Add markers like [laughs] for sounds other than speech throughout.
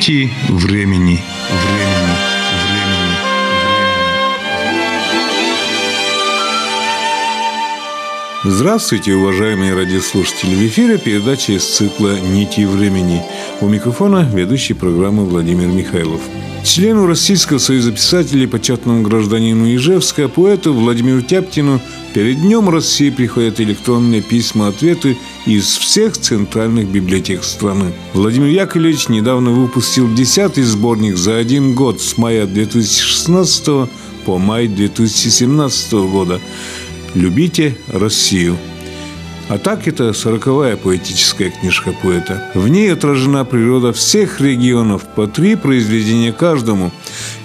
Нити времени. Времени. Времени. Здравствуйте, уважаемые радиослушатели! В эфире передача из цикла «Нити времени». У микрофона ведущий программы Владимир Михайлов. Члену Российского союза писателей, почетному гражданину Ижевска, поэту Владимиру Тяптину перед Днем России приходят электронные письма-ответы из всех центральных библиотек страны. Владимир Яковлевич недавно выпустил десятый сборник за один год с мая 2016 по май 2017 года «Любите Россию». А так это сороковая поэтическая книжка поэта. В ней отражена природа всех регионов, по три произведения каждому.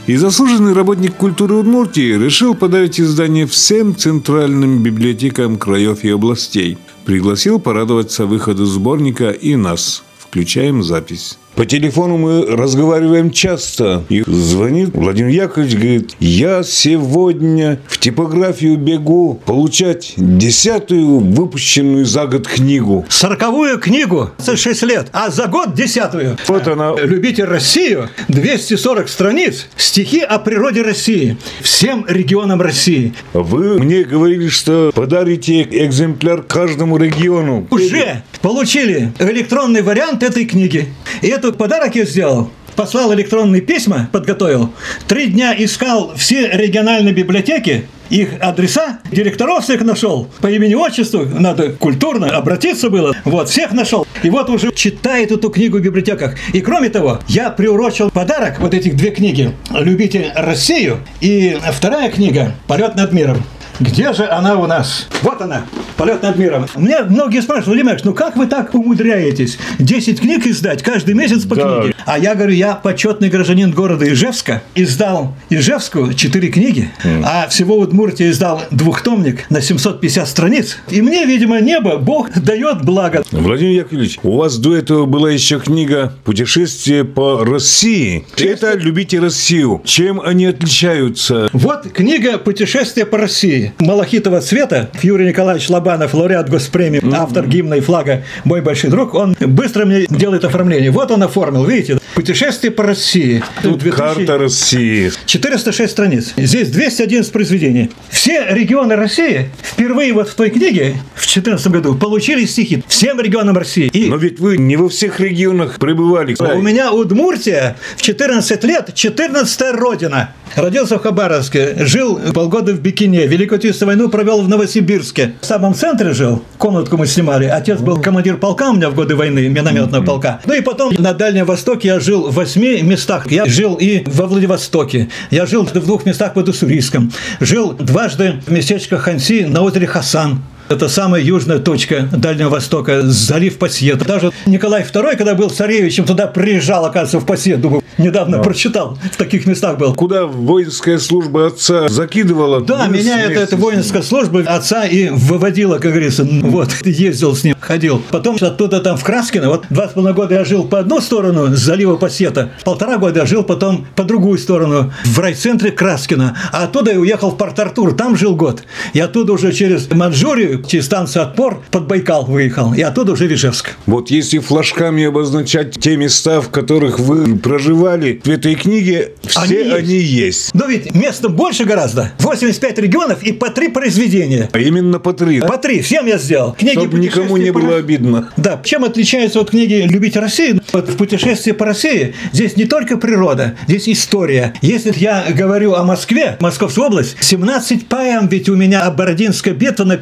И заслуженный работник культуры Удмуртии решил подарить издание всем центральным библиотекам краев и областей. Пригласил порадоваться выходу сборника и нас. Включаем запись. По телефону мы разговариваем часто. И звонит Владимир Яковлевич, говорит, я сегодня в типографию бегу получать десятую выпущенную за год книгу. Сороковую книгу за 6 лет, а за год десятую. Вот она. Любите Россию, 240 страниц, стихи о природе России, всем регионам России. Вы мне говорили, что подарите экземпляр каждому региону. Уже получили электронный вариант этой книги. И этот подарок я сделал. Послал электронные письма, подготовил. Три дня искал все региональные библиотеки, их адреса, директоров всех нашел. По имени-отчеству надо культурно обратиться было. Вот, всех нашел. И вот уже читает эту книгу в библиотеках. И кроме того, я приурочил подарок, вот этих две книги. «Любите Россию» и вторая книга «Полет над миром». Где же она у нас? Вот она, полет над миром. Мне многие спрашивают, Владимир ну как вы так умудряетесь? 10 книг издать каждый месяц по Да. книге. А я говорю, я почетный гражданин города Ижевска, издал Ижевску 4 книги, а всего Удмуртия издал двухтомник на 750 страниц. И мне, видимо, небо, Бог дает благо. Владимир Яковлевич, у вас до этого была еще книга «Путешествие по России». Это «Любите Россию». Чем они отличаются? Вот книга «Путешествие по России». Малахитового цвета. Юрий Николаевич Лобанов, лауреат госпремии, автор гимна и флага «Мой большой друг», он быстро мне делает оформление. Вот он оформил, видите? «Путешествие по России». Тут 2000 карта России. 406 страниц. Здесь 211 произведений. Все регионы России впервые вот в той книге в 2014 году получили стихи всем регионам России. И Но ведь вы не во всех регионах пребывали. у меня Удмуртия в 14 лет 14 родина. Родился в Хабаровске, жил полгода в Бикине, Великую Отечественную войну провел в Новосибирске. В самом центре жил, комнатку мы снимали. Отец был командир полка у меня в годы войны, минометного полка. Ну и потом на Дальнем Востоке я жил в восьми местах. Я жил и во Владивостоке, я жил в двух местах в Уссурийском, жил дважды в местечке Ханси на озере Хасан. Это самая южная точка Дальнего Востока, залив Пассиет. Даже Николай II, когда был царевичем, туда приезжал, оказывается, в Пассиет. Думаю, недавно прочитал, в таких местах был. Куда воинская служба отца закидывала? Да, меня это, это с- воинская служба отца и выводила, как говорится. Вот, [laughs] ездил с ним, ходил. Потом оттуда там в Краскино, вот два с половиной года я жил по одну сторону залива Пассета, полтора года я жил потом по другую сторону, в райцентре Краскина. А оттуда я уехал в Порт-Артур, там жил год. И оттуда уже через Манчжурию, через станцию Отпор, под Байкал выехал. И оттуда уже в Ижевск. Вот если флажками обозначать те места, в которых вы проживали в этой книге, все Они есть. они есть. Но ведь места больше гораздо. 85 регионов и по три произведения. А именно по три. По три, всем я сделал. Книги Чтобы никому не «Путешествие по было России». обидно. Да, чем отличаются от книги «Любить Россию»? Вот в «Путешествии по России» здесь не только природа, здесь история. Если я говорю о Москве, Московская область, 17 поэм ведь у меня о Бородинской битве на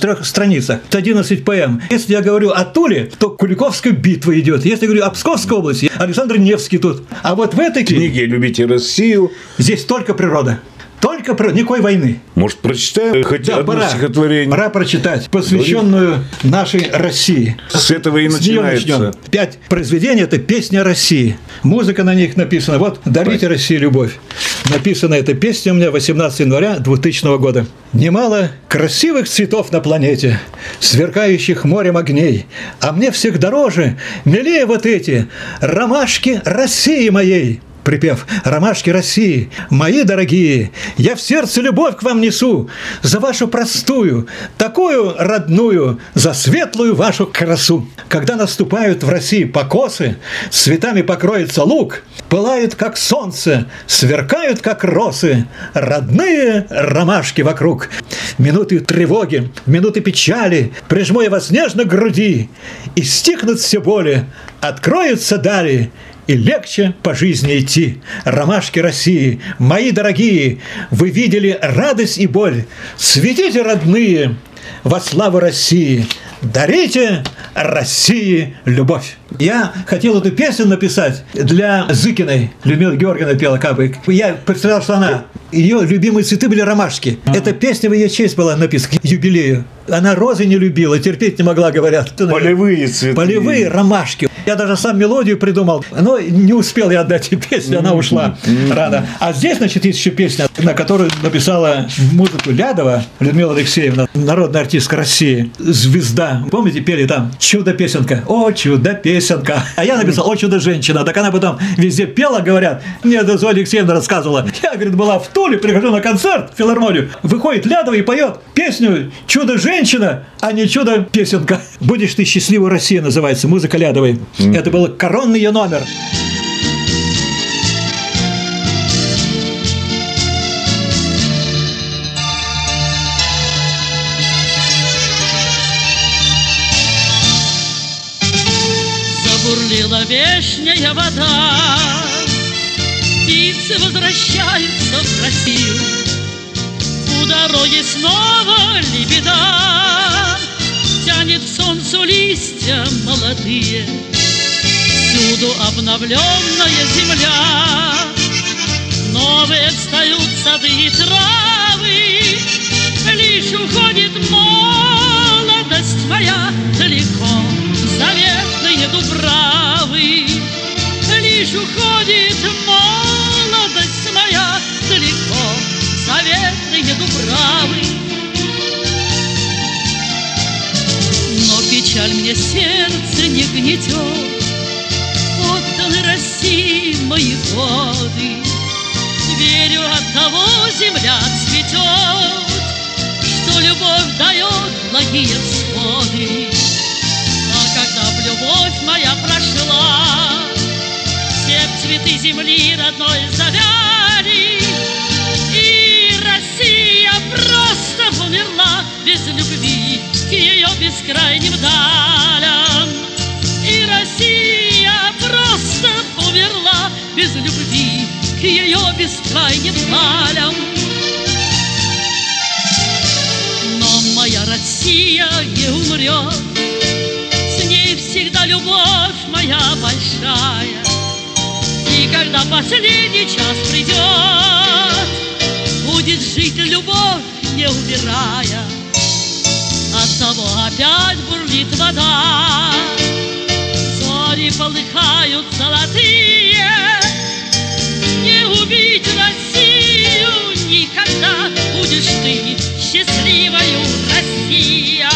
54 страницах. Это 11 поэм. Если я говорю о Туле, то Куликовская битва идет. Если я говорю о Псковской области, Александр Невский тут. А вот в этой книге «Любите Россию». здесь только природа. Только природа, никакой войны. Может, прочитаем хоть Да, одно пора, стихотворение? пора прочитать, посвященную нашей России. С этого и С начинается. начнем. Пять произведений – это песня России. Музыка на них написана. Вот «Дарите России любовь». Написана эта песня у меня 18 января 2000 года. Немало красивых цветов на планете, сверкающих морем огней, а мне всех дороже, милее вот эти ромашки России моей. Припев «Ромашки России, мои дорогие, я в сердце любовь к вам несу за вашу простую, такую родную, за светлую вашу красу. Когда наступают в России покосы, цветами покроется луг, пылают, как солнце, сверкают, как росы, родные ромашки вокруг. Минуты тревоги, минуты печали, прижму я вас нежно к груди, и стихнут все боли, откроются дали, и легче по жизни идти. Ромашки России, мои дорогие, вы видели радость и боль. Светите, родные, во славу России. Дарите России любовь. Я хотел эту песню написать для Зыкиной. Людмила Георгиевна пела как бы. Я представлял, что она ее любимые цветы были ромашки. Эта песня в ее честь была написана к юбилею. Она розы не любила, терпеть не могла, говорят. Полевые цветы. Полевые ромашки. Я даже сам мелодию придумал, но не успел я отдать ей песню, она ушла рано. А здесь, значит, есть еще песня, на которую написала музыку Лядова Людмила Алексеевна, народная артистка России, звезда. Помните, пели там «Чудо-песенка». О, чудо-песенка. А я написал «О, чудо-женщина». Так она потом везде пела, говорят. Мне это Зоя Алексеевна рассказывала. Я, говорит, была в Туле, прихожу на концерт в филармонию. Выходит Лядова и поет песню «Чудо-женщина», а не «Чудо-песенка». «Будешь ты счастливой Россия» называется, музыка Лядовой. Это был коронный ее номер. Вешняя вода, Птицы возвращаются в Россию. У дороги снова лебеда, Тянет солнцу листья молодые, Всюду обновленная земля, Новые встают сады и травы, Лишь уходит молодость моя далеко, Заветные дубравы. Лишь уходит молодость моя далеко, Заветные дубравы. Но печаль мне сердце не гнетет, Отданы России мои годы. Верю, от того земля цветет, Что любовь дает благие всходы. Земли родной завяли, И Россия просто умерла без любви К ее бескрайним далям. И Россия просто умерла без любви К ее бескрайним далям. Но моя Россия не умрет, С ней всегда любовь моя большая. И когда последний час придет, Будет жить любовь, не умирая. От того опять бурлит вода, Зори полыхают золотые, Не убить Россию никогда Будешь ты счастливою, Россия.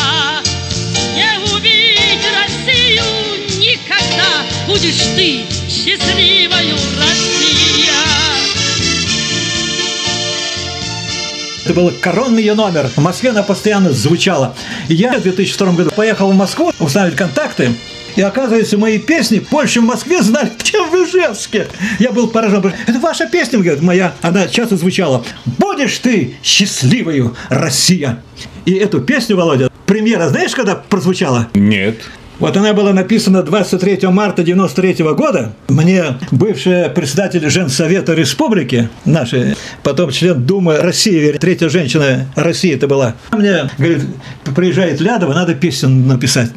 Не убить Россию никогда Будешь ты счастливою, Это был коронный ее номер. В Москве она постоянно звучала. И я в 2002 году поехал в Москву установить контакты. И оказывается, мои песни больше в Москве знали, [laughs] чем в Ижевске. Я был поражен. Это ваша песня, говорит, моя. Она часто звучала. Будешь ты счастливою, Россия. И эту песню, Володя, премьера, знаешь, когда прозвучала? Нет. Вот она была написана 23 марта 93 года. Мне бывшая председатель Женсовета Республики, нашей, потом член Думы России, третья женщина России это была. Мне говорит, приезжает Лядова, надо песню написать.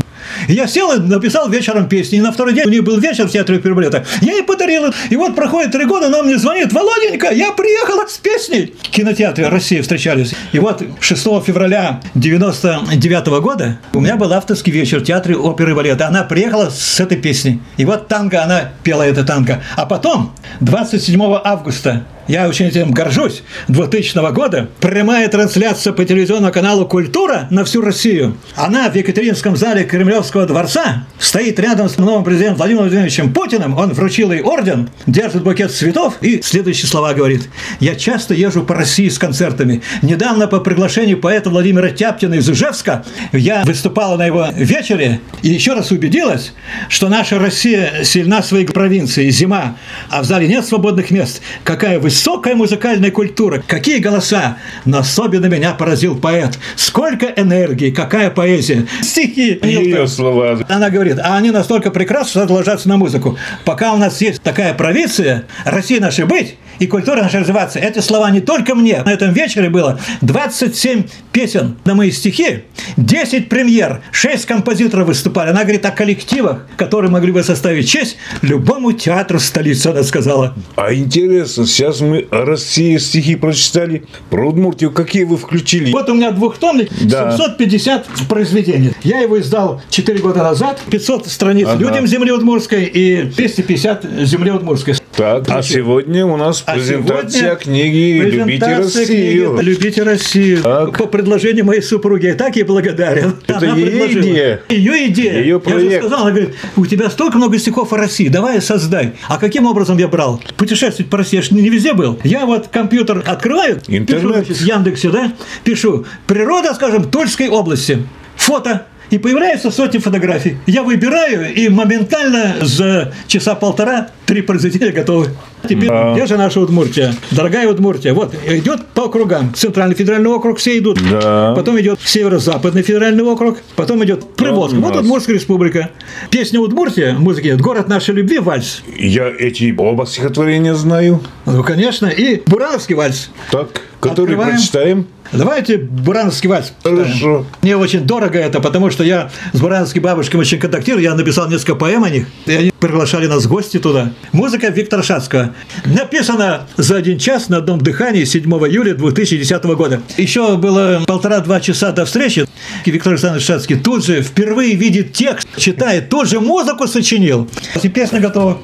Я сел и написал вечером песни. И на второй день у них был вечер в театре Перблета. Я ей подарил. И вот проходит три года, она мне звонит. Володенька, я приехала с песней. В кинотеатре России встречались. И вот 6 февраля 99 года у меня был авторский вечер в театре оперы и балета. Она приехала с этой песней. И вот танго, она пела это танго. А потом, 27 августа я очень этим горжусь, 2000 года, прямая трансляция по телевизионному каналу «Культура» на всю Россию. Она в Екатеринском зале Кремлевского дворца стоит рядом с новым президентом Владимиром Владимировичем Путиным. Он вручил ей орден, держит букет цветов и следующие слова говорит. «Я часто езжу по России с концертами. Недавно по приглашению поэта Владимира Тяптина из Ижевска я выступала на его вечере и еще раз убедилась, что наша Россия сильна своей провинцией. Зима, а в зале нет свободных мест. Какая высокая музыкальная культура, какие голоса. Но особенно меня поразил поэт. Сколько энергии, какая поэзия. Стихи. Ее слова. Она говорит, а они настолько надо ложаться на музыку. Пока у нас есть такая провинция, Россия наша быть, и культура наша развиваться. Эти слова не только мне. На этом вечере было 27 песен на мои стихи, 10 премьер, 6 композиторов выступали. Она говорит о коллективах, которые могли бы составить честь любому театру столицы, она сказала. А интересно, сейчас мы России стихи прочитали. Про Удмуртию какие вы включили? Вот у меня двухтомник, Да. 750 произведений. Я его издал 4 года назад, 500 страниц Ага. «Людям земли удмурской» и 250 «Земли удмурской». Так, а сегодня у нас А презентация сегодня книги «Любите Россию». книги «Любите Россию». Так. По предложению моей супруги. Я так ей благодарен. Это Она ее предложила. идея. Ее идея. Ее Я же проект. сказал, она говорит, у тебя столько много стихов о России, давай создай. А каким образом я брал? Путешествовать по России, я ж не везде был. Я вот компьютер открываю, Интернет. пишу, в Яндексе, да, пишу, природа, скажем, Тульской области. Фото. И появляются сотни фотографий. Я выбираю, и моментально за часа полтора три произведения готовы. Теперь, Да. где же наша Удмуртия? Дорогая Удмуртия, вот, идет по округам. Центральный федеральный округ все идут. Да. Потом идет Северо-Западный федеральный округ. Потом идет Приволжск. Вот. Удмуртская республика. Песня Удмуртия, музыки, город нашей любви, вальс. Я эти оба стихотворения знаю. Ну, конечно, и Бурановский вальс. Так, который Открываем. прочитаем. Давайте Бурановский вальс. Хорошо. Мне очень дорого это, потому что я с Бурановской бабушкой очень контактирую. Я написал несколько поэм о них, и они приглашали нас в гости туда. Музыка Виктора Шацкого. Написано за один час на одном дыхании 7 июля 2010 года. Еще было полтора-два часа до встречи. И Виктор Александрович Шацкий тут же впервые видит текст, читает, тут же музыку сочинил. И песня готова.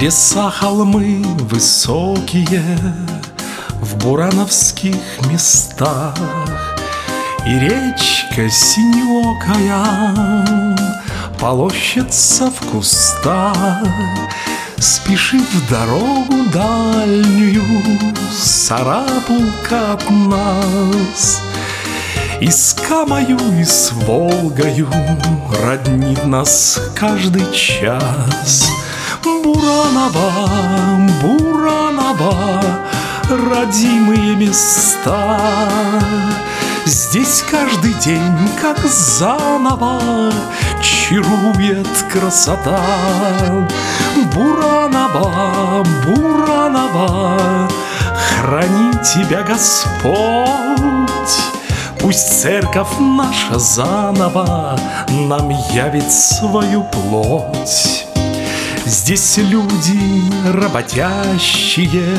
Леса, холмы высокие В бурановских местах И речка синеокая Полощется в кустах. Спешит в дорогу дальнюю Сарапулка от нас. И с Камою, и с Волгою Роднит нас каждый час Буранова, Буранова Родимые места. Здесь каждый день, как заново Чарует красота. Буранова, Буранова Храни тебя Господь. Пусть церковь наша заново Нам явит свою плоть Здесь люди работящие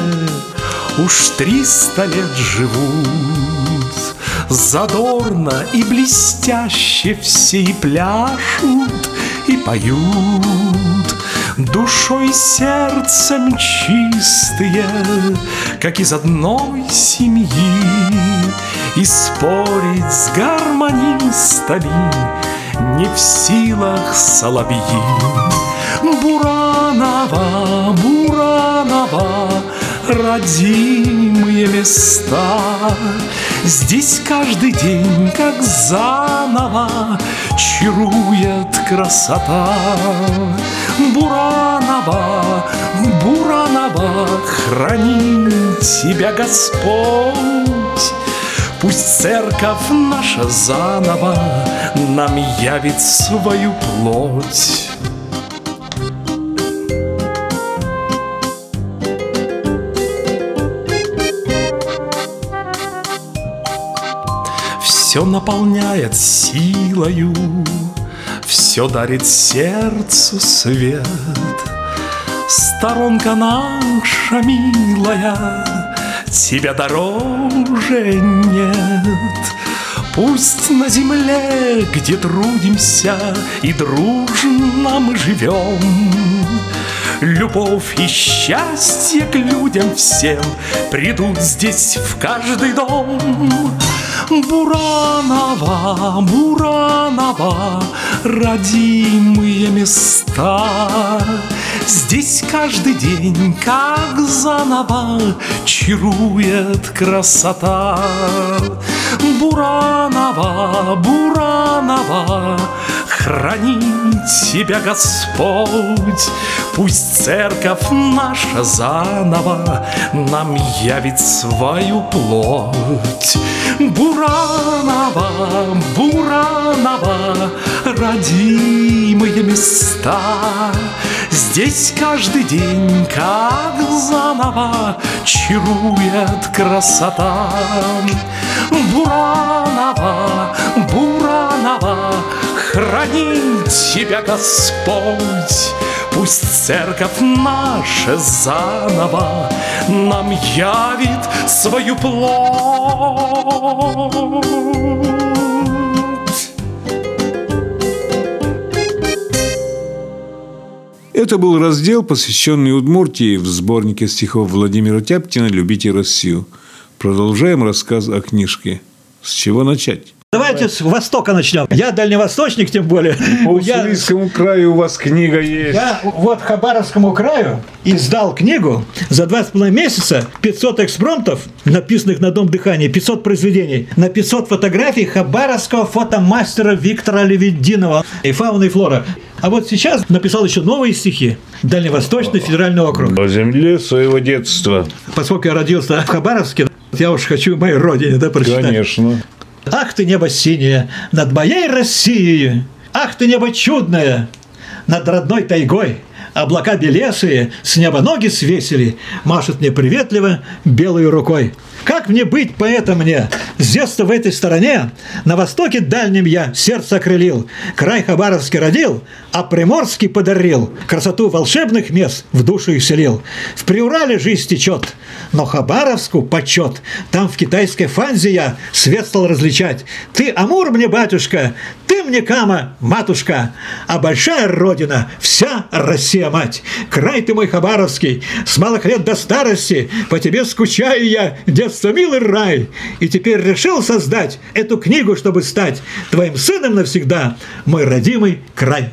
Уж триста лет живут. Задорно и блестяще Все и пляшут, и поют. Душой сердцем чистые Как из одной семьи. И спорить с гармонистами Не в силах соловьи Буранова, Буранова, родимые места. Здесь каждый день, как заново, чарует красота. Буранова, Буранова, храни тебя Господь. Пусть церковь наша заново нам явит свою плоть. Все наполняет силою, все дарит сердцу свет. Сторонка наша милая, тебя дороже нет. Пусть на земле, где трудимся и дружно мы живем, Любовь и счастье к людям всем Придут здесь в каждый дом. Буранова, Буранова, родимые места. Здесь каждый день, как заново, чарует красота. Буранова, Буранова, храни тебя Господь. Пусть церковь наша заново нам явит свою плоть. Буранова, Буранова, родимые места. Здесь каждый день, как заново, чарует красота. Буранова, Буранова, храни тебя Господь. Пусть церковь наша заново нам явит свою плоть. Это был раздел, посвященный Удмуртии в сборнике стихов Владимира Тяптина «Любите Россию». Продолжаем рассказ о книжке. С чего начать? Давайте с Востока начнем. Я дальневосточник, тем более. По Я, Уссурийскому краю у вас книга есть. я вот Хабаровскому краю издал книгу за два с половиной месяца 500 экспромтов, написанных на Дом дыхания, 500 произведений, на 500 фотографий хабаровского фотомастера Виктора Левединова и фауна и флора. А вот сейчас написал еще новые стихи. Дальневосточный федеральный округ. По земле своего детства. Поскольку я родился в Хабаровске, я уж хочу моей родине да, прочитать. Конечно. Ах ты небо синее над моей Россией! Ах ты небо чудное над родной тайгой! Облака белесые с неба ноги свесили, машут мне приветливо белой рукой. Как мне быть поэтом мне? С детства в этой стороне, на востоке дальнем я сердце окрылил, край Хабаровский родил, а Приморский подарил, красоту волшебных мест в душу их селил. В Приурале жизнь течет, но Хабаровску почет, там в китайской фанзе я свет стал различать. Ты Амур мне, батюшка, ты мне Кама, матушка, а большая родина, вся Россия мать. Край ты мой Хабаровский, с малых лет до старости, по тебе скучаю я, детство милый рай. И теперь решил создать эту книгу, чтобы стать твоим сыном навсегда, мой родимый край.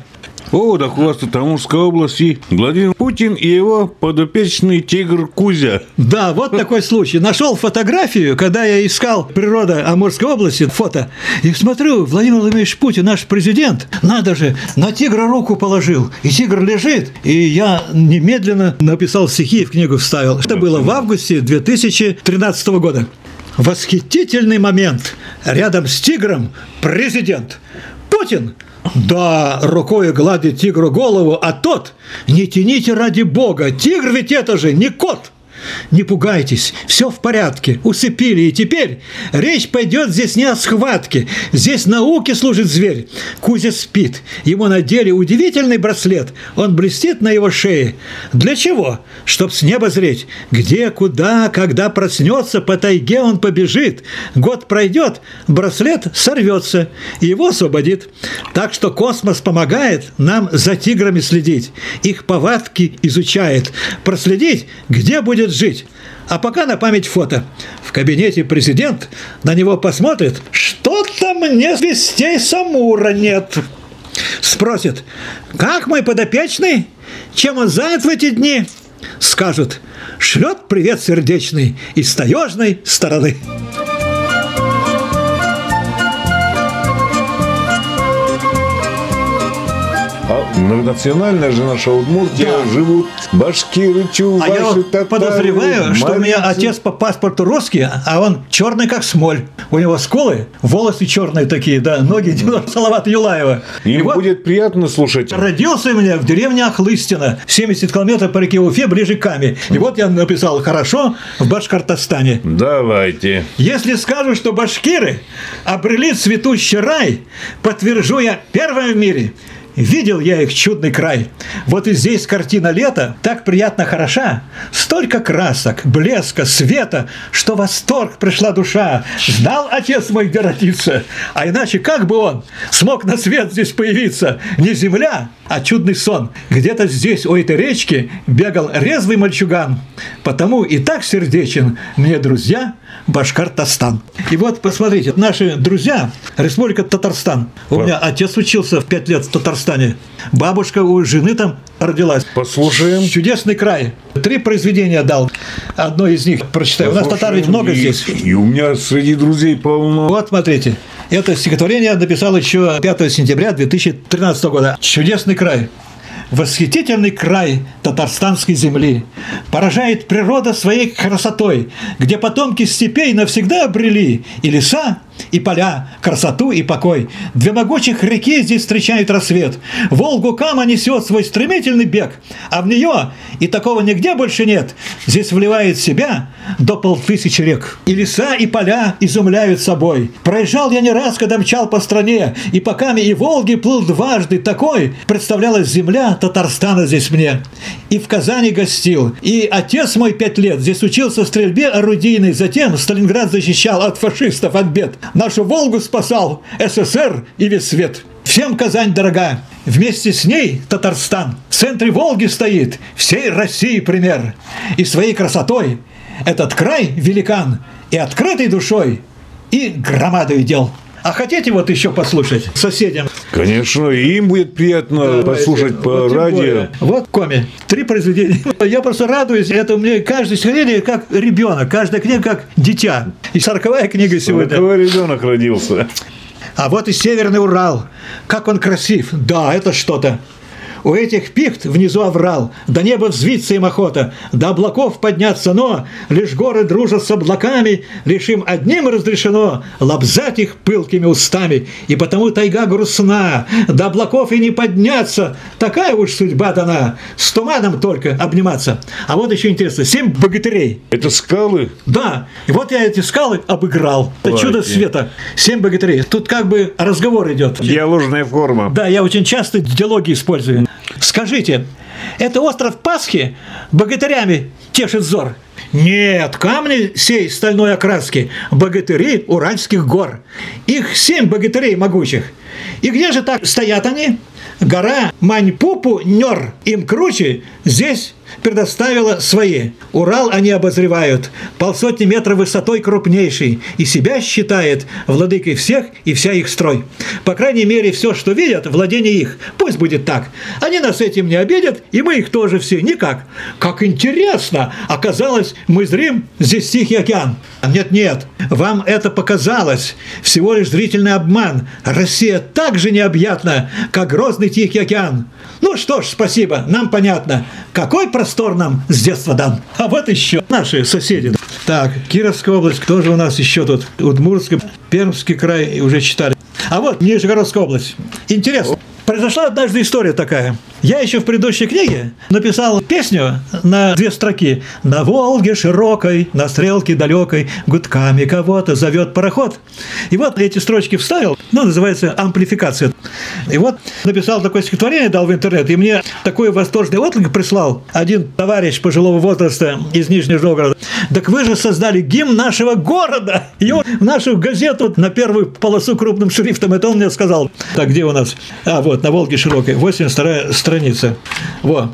О, так у вас тут Амурская область и Владимир Путин и его подопечный тигр Кузя. Да, вот такой случай. Нашел фотографию, когда я искал природа Амурской области, фото, и смотрю, Владимир Владимирович Путин, наш президент, надо же, на тигра руку положил, и тигр лежит, и я немедленно написал стихи и в книгу вставил. Это было в августе 2013 года. Восхитительный момент. Рядом с тигром президент. Путин да, рукой гладит тигру голову, а тот, не тяните ради бога, тигр ведь это же не кот. Не пугайтесь, все в порядке, усыпили, и теперь речь пойдет здесь не о схватке, здесь науке служит зверь. Кузя спит, ему надели удивительный браслет, он блестит на его шее. Для чего? Чтоб с неба зреть. Где, куда, когда проснется, по тайге он побежит. Год пройдет, браслет сорвется, и его освободит. Так что космос помогает нам за тиграми следить, их повадки изучает, проследить, где будет жить. А пока на память фото. В кабинете президент на него посмотрит. Что-то мне вестей с Амура нет. Спросит, как мой подопечный? Чем он занят в эти дни? Скажут, шлет привет сердечный из таежной стороны. А национальная же наша Удмуртия Да. живут башкиры, чуваши, А я вот татары, подозреваю, что у меня отец по паспорту русский, а он черный как смоль. У него скулы, волосы черные такие, да, ноги Дина Салавата Юлаева. И Им вот будет приятно слушать. Родился у меня в деревне Ахлыстина, 70 километров по реке Уфе, ближе к Каме. И вот я написал «Хорошо» в Башкортостане. Давайте. Если скажу, что башкиры обрели цветущий рай, подтвержу я первым в мире. Видел я их чудный край. Вот и здесь картина лета так приятно хороша. Столько красок, блеска, света, что восторг пришла душа. Знал отец мой, где родиться. А иначе как бы он смог на свет здесь появиться? Не земля, а чудный сон. Где-то здесь, у этой речки, бегал резвый мальчуган. Потому и так сердечен мне, друзья, Башкортостан. И вот, посмотрите, наши друзья, Республика Татарстан. У меня отец учился в пять лет в Татарстане. Бабушка у жены там родилась. Послушаем. Чудесный край. Три произведения дал. Одно из них прочитаю. У нас татар ведь много и, здесь. И у меня среди друзей полно. Вот, смотрите. Это стихотворение написал еще 5 сентября 2013 года. Чудесный край. Восхитительный край татарстанской земли поражает природа своей красотой, где потомки степей навсегда обрели и леса, и поля, красоту и покой. Две могучих реки здесь встречают рассвет. Волгу Кама несет свой стремительный бег, а в нее, и такого нигде больше нет, здесь вливает себя до полтысячи рек. И леса, и поля изумляют собой. Проезжал я не раз, когда мчал по стране, и по Каме и Волге плыл дважды такой, представлялась земля Татарстана здесь мне. И в Казани гостил, и отец мой пять лет здесь учился стрельбе орудийной, затем Сталинград защищал от фашистов, от бед. Нашу Волгу спасал СССР и весь свет. Всем Казань дорога. Вместе с ней Татарстан. В центре Волги стоит всей России пример. И своей красотой этот край великан и открытой душой, и громадой дел. А хотите вот еще послушать соседям? Конечно, им будет приятно Давайте. послушать по Вот радио. более. Вот коми. Три произведения. [laughs] Я просто радуюсь. Это меня каждое стихотворение как ребенок. Каждая книга как дитя. И сороковая книга сегодня. Какой ребенок родился. А вот и Северный Урал. Как он красив. Да, это что-то. У этих пихт внизу оврал, до неба взвиться им охота, до облаков подняться, но лишь горы дружат с облаками, лишь им одним разрешено лобзать их пылкими устами, и потому тайга грустна, до облаков и не подняться, такая уж судьба дана, с туманом только обниматься. А вот еще интересно, семь богатырей, Это скалы? да, и вот я эти скалы обыграл. Это чудо света. Семь богатырей. Тут как бы разговор идет. Диаложная форма. Да, я очень часто диалоги использую. Скажите, это остров Пасхи богатырями тешит взор? Нет, камни сей стальной окраски, богатыри Уральских гор. Их семь богатырей могучих. И где же так стоят они? Гора Маньпупу Нер. Им круче здесь предоставила свои. Урал они обозревают, полсотни метров высотой крупнейший, и себя считает владыкой всех и вся их строй. По крайней мере, все, что видят, владение их. Пусть будет так. Они нас этим не обидят, и мы их тоже все никак. Как интересно! Оказалось, мы зрим здесь Тихий океан. Нет-нет, вам это показалось. Всего лишь зрительный обман. Россия так же необъятна, как грозный Тихий океан. Ну что ж, спасибо, нам понятно. Какой простор нам с детства дан. А вот еще наши соседи. Так, Кировская область, кто же у нас еще тут? Удмуртская, Пермский край уже читали. А вот Нижегородская область. Интересно. Произошла однажды история такая. Я еще в предыдущей книге написал песню на две строки. «На Волге широкой, на стрелке далекой, гудками кого-то зовет пароход». И вот эти строчки вставил, ну, называется «Амплификация». И вот написал такое стихотворение, дал в интернет, и мне такой восторженный отклик прислал один товарищ пожилого возраста из Нижнего Новгорода. Так вы же создали гимн нашего города! И он в нашу газету на первую полосу крупным шрифтом, это он мне сказал. Так, где у нас? А, вот, на Волге широкой, 82 страница. Вот.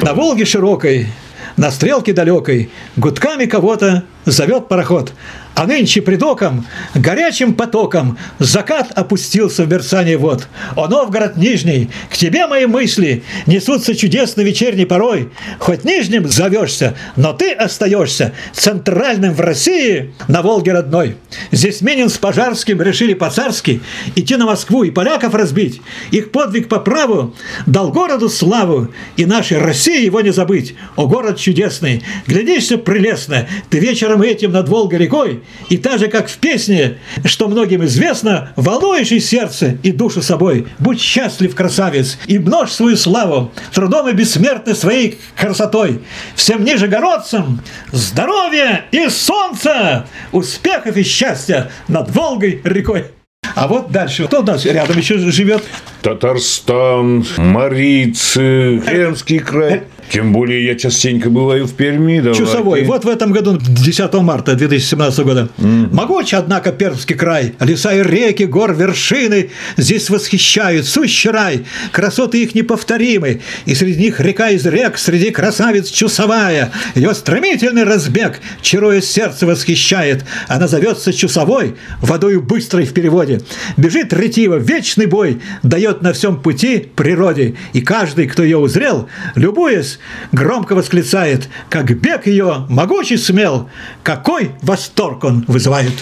На Волге широкой, на стрелке далекой, гудками кого-то зовет пароход. А нынче пред оком, горячим потоком, закат опустился в мерцание вод. О, Новгород Нижний, к тебе мои мысли несутся чудесной вечерней порой. Хоть Нижним зовешься, но ты остаешься центральным в России на Волге родной. Здесь Минин с Пожарским решили по-царски идти на Москву и поляков разбить. Их подвиг по праву дал городу славу, и нашей России его не забыть. О, город чудесный, глядишься прелестно, ты вечером этим над Волгой рекой, и так же, как в песне, что многим известно, волнуешь и сердце, и душу собой. Будь счастлив, красавец, и множь свою славу, трудом и бессмертной своей красотой. Всем нижегородцам здоровья и солнца, успехов и счастья над Волгой рекой. А вот дальше. Кто у нас рядом еще живет? Татарстан, Марицы, Пермский край. Тем более я частенько бываю в Перми. Давайте. Чусовой. Вот в этом году, 10 марта 2017 года. Могуч, однако, Пермский край. Леса и реки, гор, вершины здесь восхищают. Сущий рай. Красоты их неповторимы. И среди них река из рек, среди красавиц Чусовая. Ее стремительный разбег, чаруя сердце восхищает. Она зовется Чусовой, водою быстрой в переводе. Бежит ретиво, вечный бой, дает на всем пути природе. И каждый, кто ее узрел, любуясь, громко восклицает, как бег ее могучий смел, какой восторг он вызывает.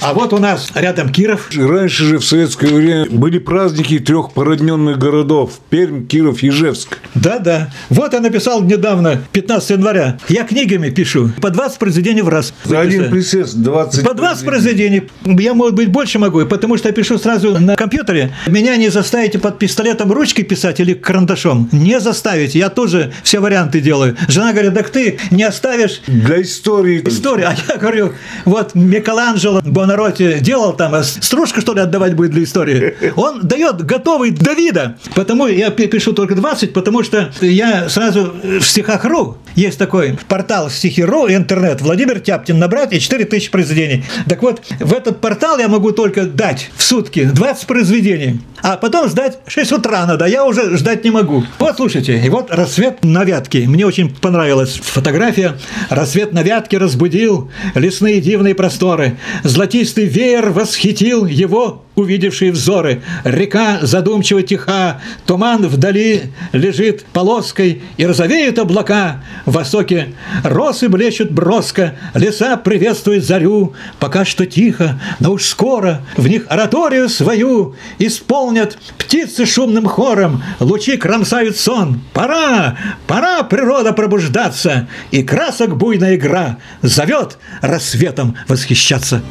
А вот у нас рядом Киров. Раньше же в советское время были праздники трех породненных городов – Пермь, Киров, Ижевск. Да-да. Вот я написал недавно, 15 января. Я книгами пишу. По 20 произведений в раз. За один присест 20 По 20 произведений. Я, может быть, больше могу, потому что я пишу сразу на компьютере. Меня не заставите под пистолетом ручкой писать или карандашом. Не заставите. Я тоже все варианты делаю. Жена говорит, так ты не оставишь Для истории. историю. А я говорю, вот Микеланджело Бонаротти делал там, а стружка, что ли, отдавать будет для истории. Он дает готовый Давида. Потому я пи- пишу только 20, потому что я сразу в стихах.ру есть такой портал стихи.ру и интернет. Владимир Тяптин набрать и 4000 произведений. Так вот, в этот портал я могу только дать в сутки 20 произведений. А потом сдать 6 утра надо, я уже ждать не могу. Вот слушайте, и вот рассвет на Вятке. Мне очень понравилась фотография. Рассвет на Вятке разбудил лесные дивные просторы. Золотистый веер восхитил его увидевшие взоры. Река задумчиво тиха, туман вдали лежит полоской, и розовеют облака. В востоке росы блещут броско, леса приветствуют зарю. Пока что тихо, но уж скоро в них ораторию свою исполнят птицы шумным хором, лучи кромсают сон. Пора, пора природа пробуждаться, и красок буйная игра зовет рассветом восхищаться.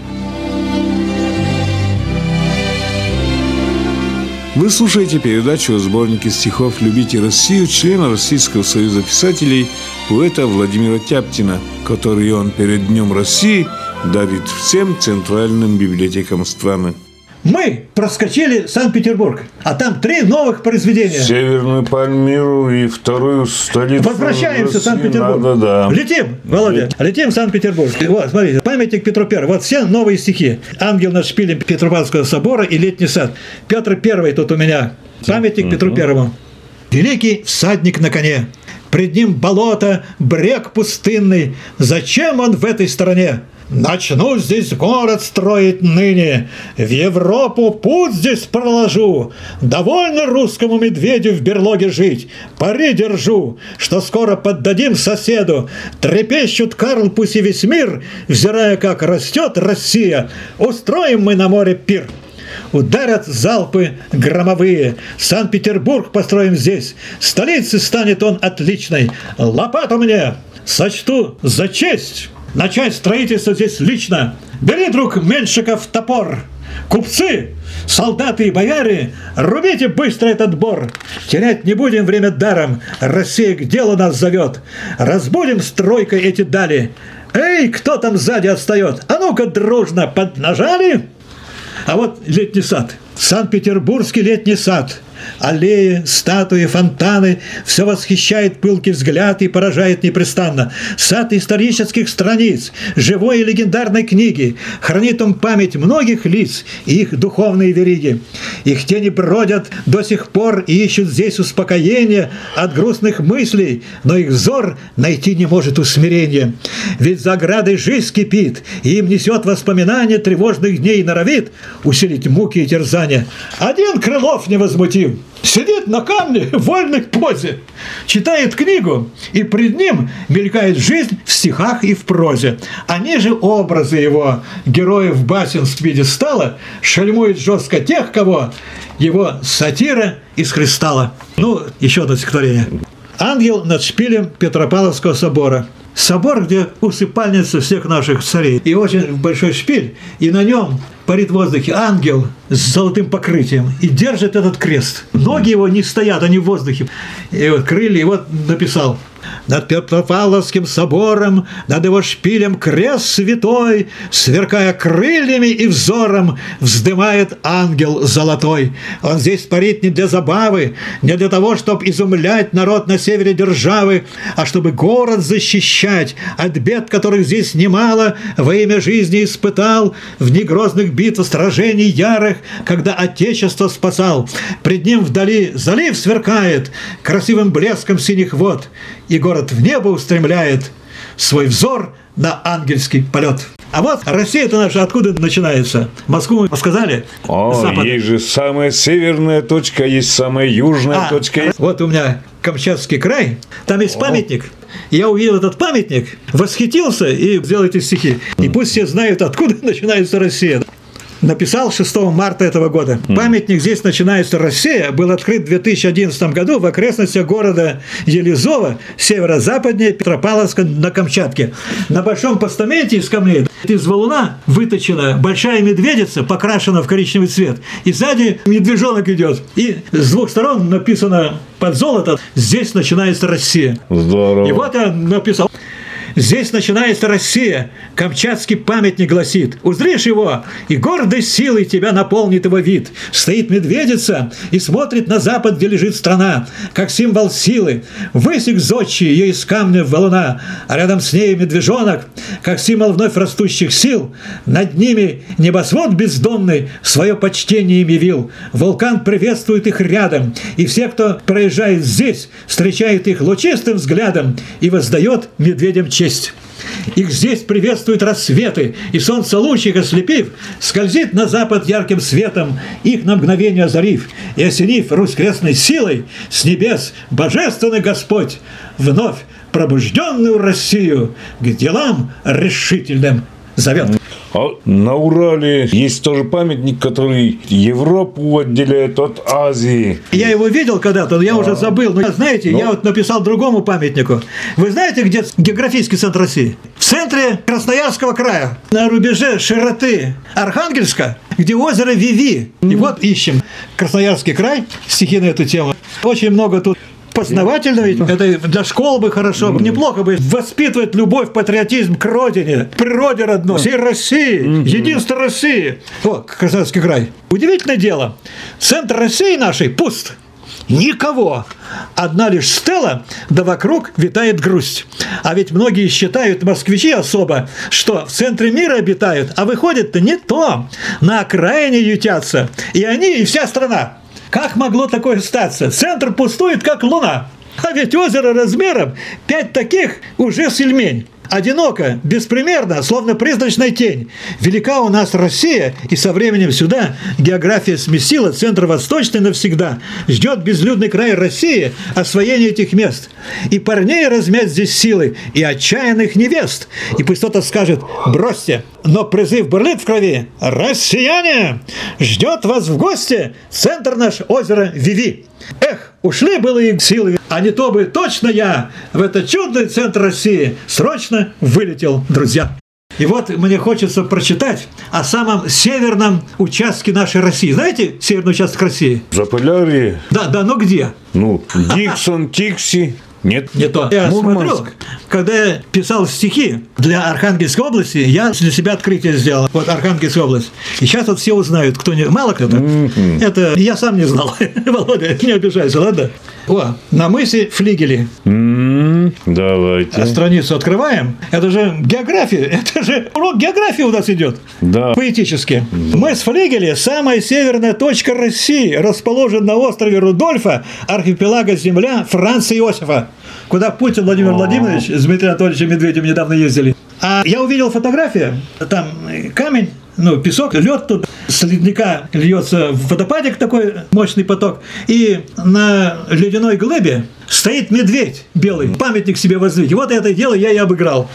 Вы слушаете передачу о сборнике стихов «Любите Россию» члена Российского союза писателей, поэта Владимира Тяптина, который он перед Днем России дарит всем центральным библиотекам страны. Мы проскочили Санкт-Петербург, а там три новых произведения. Северную Пальмиру и вторую столицу Возвращаемся в Санкт-Петербург. Надо, да. Летим, Володя, летим в Санкт-Петербург. Вот, смотрите, памятник Петру Первому. Вот все новые стихи. «Ангел над шпилем Петропавловского собора» и «Летний сад». Петр Первый тут у меня. Памятник Петру Первому. Великий всадник на коне. Пред ним болото, брег пустынный. Зачем он в этой стране? Начну здесь город строить ныне, В Европу путь здесь проложу. Довольно русскому медведю в берлоге жить. Пари держу, что скоро поддадим соседу. Трепещут Карл, пусть и весь мир, Взирая, как растет Россия. Устроим мы на море пир. Ударят залпы громовые. Санкт-Петербург построим здесь. Столицей станет он отличной. Лопату мне сочту за честь. Начать строительство здесь лично. Бери, друг Меньшиков, топор. Купцы, солдаты и бояре, рубите быстро этот бор. Терять не будем время даром. Россия к делу нас зовет. Разбудим стройкой эти дали. Эй, кто там сзади отстает? А ну-ка, дружно, поднажали? А вот летний сад. Санкт-Петербургский летний сад. Аллеи, статуи, фонтаны – все восхищает пылкий взгляд и поражает непрестанно. Сад исторических страниц, живой и легендарной книги. Хранит он память многих лиц и их духовные вериги. Их тени бродят до сих пор и ищут здесь успокоение от грустных мыслей, но их взор найти не может усмирения. Ведь за оградой жизнь кипит, и им несет воспоминания тревожных дней и норовит усилить муки и терзания. Один Крылов невозмутим. Сидит на камне [laughs] в вольной позе, читает книгу, и пред ним мелькает жизнь в стихах и в прозе. Они же образы его, героев басен с пьедестала, шальмуют жестко тех, кого его сатира из кристалла. Ну, еще одно стихотворение. Ангел над шпилем Петропавловского собора. Собор, где усыпальница всех наших царей. И очень большой шпиль, и на нем парит в воздухе ангел с золотым покрытием и держит этот крест. Ноги его не стоят, они в воздухе. И вот крылья, и вот написал. Над Петропавловским собором, над его шпилем крест святой, сверкая крыльями и взором, вздымает ангел золотой. Он здесь парит не для забавы, не для того, чтобы изумлять народ на севере державы, а чтобы город защищать от бед, которых здесь немало, во имя жизни испытал, в негрозных битвах, сражений ярых, когда Отечество спасал. Пред ним вдали залив сверкает красивым блеском синих вод, и город в небо устремляет свой взор на ангельский полет. А вот Россия-то наша откуда начинается? Москву мы сказали. О, Запад. есть же самая северная точка, есть самая южная А, точка. Вот у меня Камчатский край, там есть памятник. Я увидел этот памятник, восхитился и сделал эти стихи. И пусть все знают, откуда [laughs] начинается Россия. Написал 6 марта этого года. Памятник «Здесь начинается Россия» был открыт в 2011 году в окрестностях города Елизово, северо-западнее Петропавловска на Камчатке. На большом постаменте из камней из валуна выточена большая медведица, покрашена в коричневый цвет. И сзади медвежонок идет. И с двух сторон написано под золото «Здесь начинается Россия». Здорово. И вот я написал. Здесь начинается Россия. Камчатский памятник гласит. Узришь его, и гордой силой тебя наполнит его вид. Стоит медведица и смотрит на запад, где лежит страна, как символ силы. Высек зодчий ее из камня в валуна, а рядом с ней медвежонок, как символ вновь растущих сил. Над ними небосвод бездонный свое почтение им явил. Вулкан приветствует их рядом, и все, кто проезжает здесь, встречает их лучистым взглядом и воздает медведям честь. Их здесь приветствуют рассветы, и солнце лучик ослепив, скользит на запад ярким светом, их на мгновение озарив, и осенив Русь крестной силой, с небес божественный Господь вновь пробужденную Россию к делам решительным зовет. А на Урале есть тоже памятник, который Европу отделяет от Азии. Я его видел когда-то, но я уже забыл. Но знаете, я вот написал другому памятнику. Вы знаете, где географический центр России? В центре Красноярского края, на рубеже широты Архангельска, где озеро Виви. И вот ищем Красноярский край, стихи на эту тему. Очень много тут познавательно ведь. Это для школ бы хорошо, неплохо бы воспитывать любовь, патриотизм к родине, к природе родной, всей России, единство России. О, Красноярский край. Удивительное дело. Центр России нашей пуст. Никого. Одна лишь стела, да вокруг витает грусть. А ведь многие считают, москвичи особо, что в центре мира обитают, а выходит-то не то. На окраине ютятся. И они, и вся страна. Как могло такое статься? Центр пустует, как луна. А ведь озеро размером пять таких уже сельмень. Одиноко, беспримерно, словно призрачная тень. Велика у нас Россия, и со временем сюда география сместила центр восточный навсегда. Ждет безлюдный край России освоение этих мест. И парней размять здесь силы, и отчаянных невест. И пусть кто-то скажет «бросьте», но призыв бурлит в крови. «Россияне! Ждет вас в гости центр наш озера Виви». Эх, ушли было им силы, а не то бы точно я в этот чудный центр России срочно вылетел, друзья. И вот мне хочется прочитать о самом северном участке нашей России. Знаете северный участок России? Заполярье, Да, да, но где? ну, Диксон, Тикси. Нет, Не то. Я Мурманск. смотрю, когда я писал стихи для Архангельской области, я для себя открытие сделал. Вот Архангельская область. И сейчас вот все узнают, кто не... Мало кто-то. Это я сам не знал. [laughs] Володя, не обижайся, ладно? О, на мысе флигели. М, Давайте. А страницу открываем. Это же география. [laughs] Это же урок географии у нас идет. Да. Поэтически. Мыс Флигели – самая северная точка России, расположен на острове Рудольфа, архипелага Земля Франца Иосифа, куда Путин Владимир Владимирович с Дмитрием Анатольевичем Медведевым недавно ездили. А я увидел фотографию, там камень, ну, песок, лед тут, с ледника льется в водопадик такой мощный поток, и на ледяной глыбе стоит медведь белый, памятник себе воздвиг. Вот это дело я и обыграл.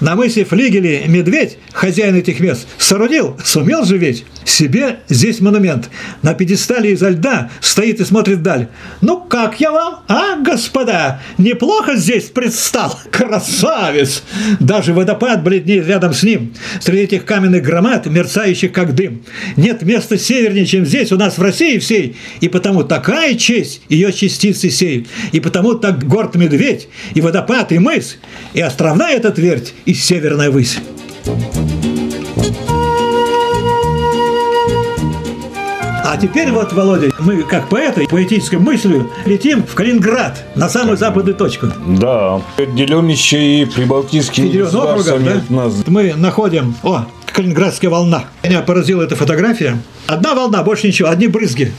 На мысе Флигели медведь, хозяин этих мест, соорудил, сумел же ведь, себе здесь монумент. На пьедестале изо льда стоит и смотрит вдаль. Ну как я вам, а, господа? Неплохо здесь предстал? [laughs] Красавец! Даже водопад бледнеет рядом с ним. Среди этих каменных громад, мерцающих как дым. Нет места севернее, чем здесь, у нас в России всей. И потому такая честь ее частицы сей. И потому потому так горд медведь, и водопад, и мыс, и островная эта твердь, и северная высь. А теперь вот, Володя, мы как поэты, поэтической мыслью летим в Калининград, на самую западную точку. Да. Отделен еще и округом, государством да? от нас. Мы находим, о, Калининградская волна. Меня поразила эта фотография. Одна волна, больше ничего, одни брызги.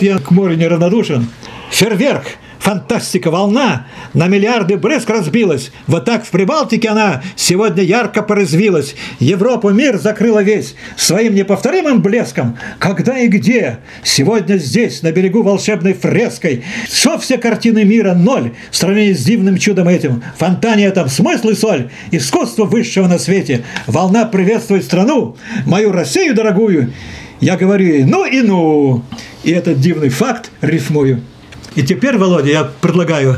Я к морю неравнодушен. Фейерверк, фантастика, волна на миллиарды брызг разбилась. Вот так в Прибалтике она сегодня ярко поразвилась. Европу мир закрыла весь своим неповторимым блеском. Когда и где? Сегодня здесь, на берегу волшебной фреской. Что все картины мира ноль в сравнении с дивным чудом этим. Фонтане этом смысл и соль, искусство высшего на свете. Волна приветствует страну, мою Россию дорогую. Я говорю ей, ну и ну. И этот дивный факт рифмую. И теперь, Володя, я предлагаю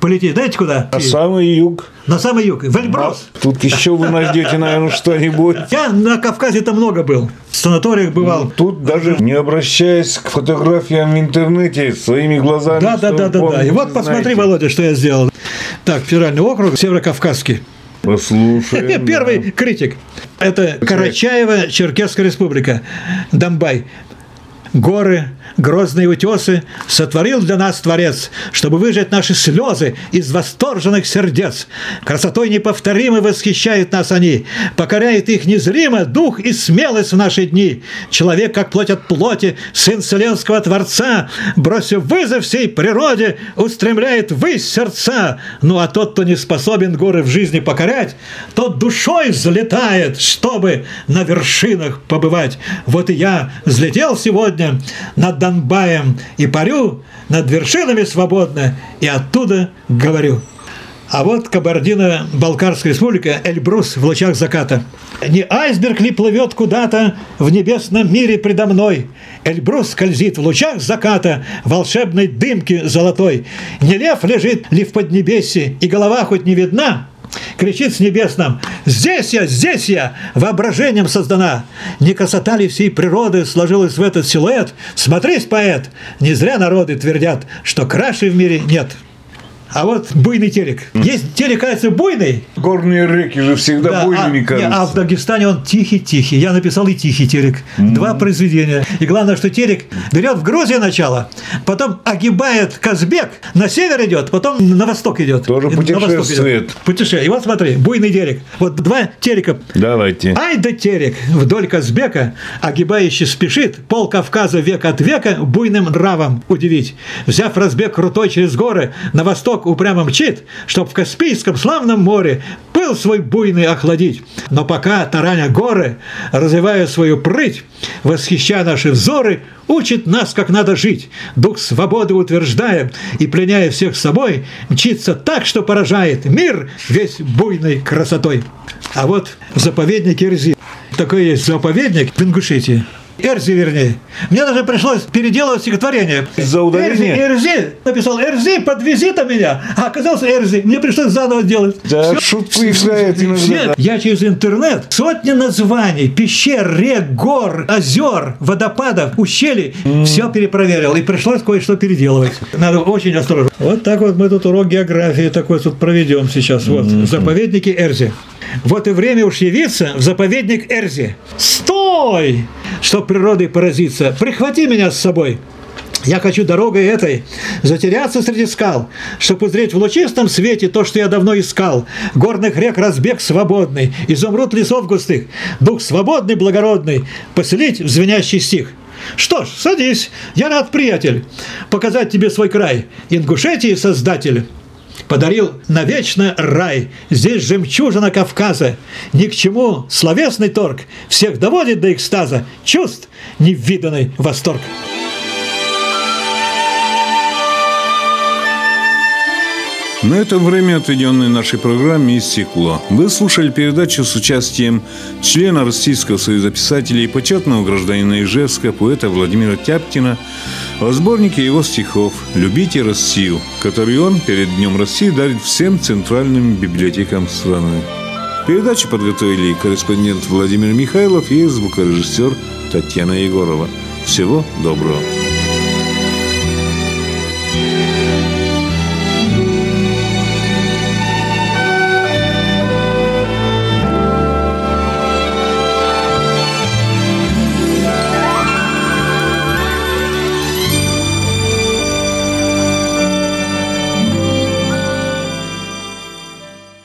полететь, знаете куда? А самый юг. На самый юг, в Эльбрус. Тут еще вы найдете, наверное, что-нибудь. Я на Кавказе-то много был. В санаториях бывал. Тут даже не обращаясь к фотографиям в интернете, своими глазами. Да, да, да, да, да. И вот посмотри, знаете. Володя, что я сделал. Так, федеральный округ, Северокавказский. Послушаем. Первый критик. Это Карачаево-Черкесская республика. Донбай. Горы, грозные утесы сотворил для нас Творец, чтобы выжать наши слезы из восторженных сердец. Красотой неповторимой восхищают нас они, покоряет их незримо дух и смелость в наши дни. Человек, как плоть от плоти, сын вселенского Творца, бросив вызов всей природе, устремляет ввысь сердца. Ну а тот, кто не способен горы в жизни покорять, тот душой взлетает, чтобы на вершинах побывать. Вот и я взлетел сегодня над Донбаем и парю над вершинами свободно, и оттуда говорю. А вот Кабардино-Балкарская республика, Эльбрус в лучах заката. Не айсберг ли плывет куда-то в небесном мире предо мной? Эльбрус скользит в лучах заката волшебной дымки золотой. Не лев лежит ли в поднебесье, и голова хоть не видна? Кричит с небес нам «Здесь я, здесь я!» Воображением создана. Не красота ли всей природы сложилась в этот силуэт? Смотрись, поэт! Не зря народы твердят, что краше в мире нет. А вот буйный телек. Есть телек, кажется, буйный, Горные реки же всегда да, буйными а, кажутся. а в Дагестане он тихий-тихий. Я написал и тихий телек. Два произведения. И главное, что телек берет в Грузии начало, потом огибает Казбек, на север идет, потом на восток идет. Тоже путешествует. Путешествие. И вот смотри, буйный телек. Вот два телека Давайте. Ай да терек вдоль Казбека, огибающий спешит, пол Кавказа век от века буйным нравом удивить. Взяв разбег крутой через горы, на восток упрямо мчит, чтоб в Каспийском славном море пыл свой буйный охладить. Но пока тараня горы, развивая свою прыть, восхищая наши взоры, учит нас, как надо жить, дух свободы утверждая и пленяя всех собой, мчится так, что поражает мир весь буйной красотой. А вот в заповеднике Эрзи. Такой есть заповедник в Ингушетии. Эрзи, вернее. Мне даже пришлось переделывать стихотворение. Из-за ударения? Эрзи, Эрзи. Написал Эрзи, подвези то меня. А оказался Эрзи. Мне пришлось заново делать. Да, Всё. шутку играет иногда. Все, я через интернет сотни названий, пещер, рек, гор, озер, водопадов, ущелий, все перепроверил. И пришлось кое-что переделывать. Надо очень осторожно. Вот так вот мы тут урок географии такой тут проведем сейчас. Вот, заповедники Эрзи. Вот и время уж явиться в заповедник Эрзи. Стой! Чтоб природой поразиться, прихвати меня с собой. Я хочу дорогой этой затеряться среди скал, чтобы узреть в лучистом свете то, что я давно искал. Горных рек разбег свободный, изумруд лесов густых, дух свободный, благородный, поселить в звенящий стих. Что ж, садись, я рад, приятель, показать тебе свой край, Ингушетии создатель. Подарил навечно рай, здесь жемчужина Кавказа. Ни к чему словесный торг всех доводит до экстаза, чувств невиданный восторг. На этом время, отведенное нашей программе, истекло. Вы слушали передачу с участием члена Российского союза писателей и почетного гражданина Ижевска, поэта Владимира Тяптина, о сборнике его стихов «Любите Россию», который он перед Днем России дарит всем центральным библиотекам страны. Передачу подготовили корреспондент Владимир Михайлов и звукорежиссер Татьяна Егорова. Всего доброго.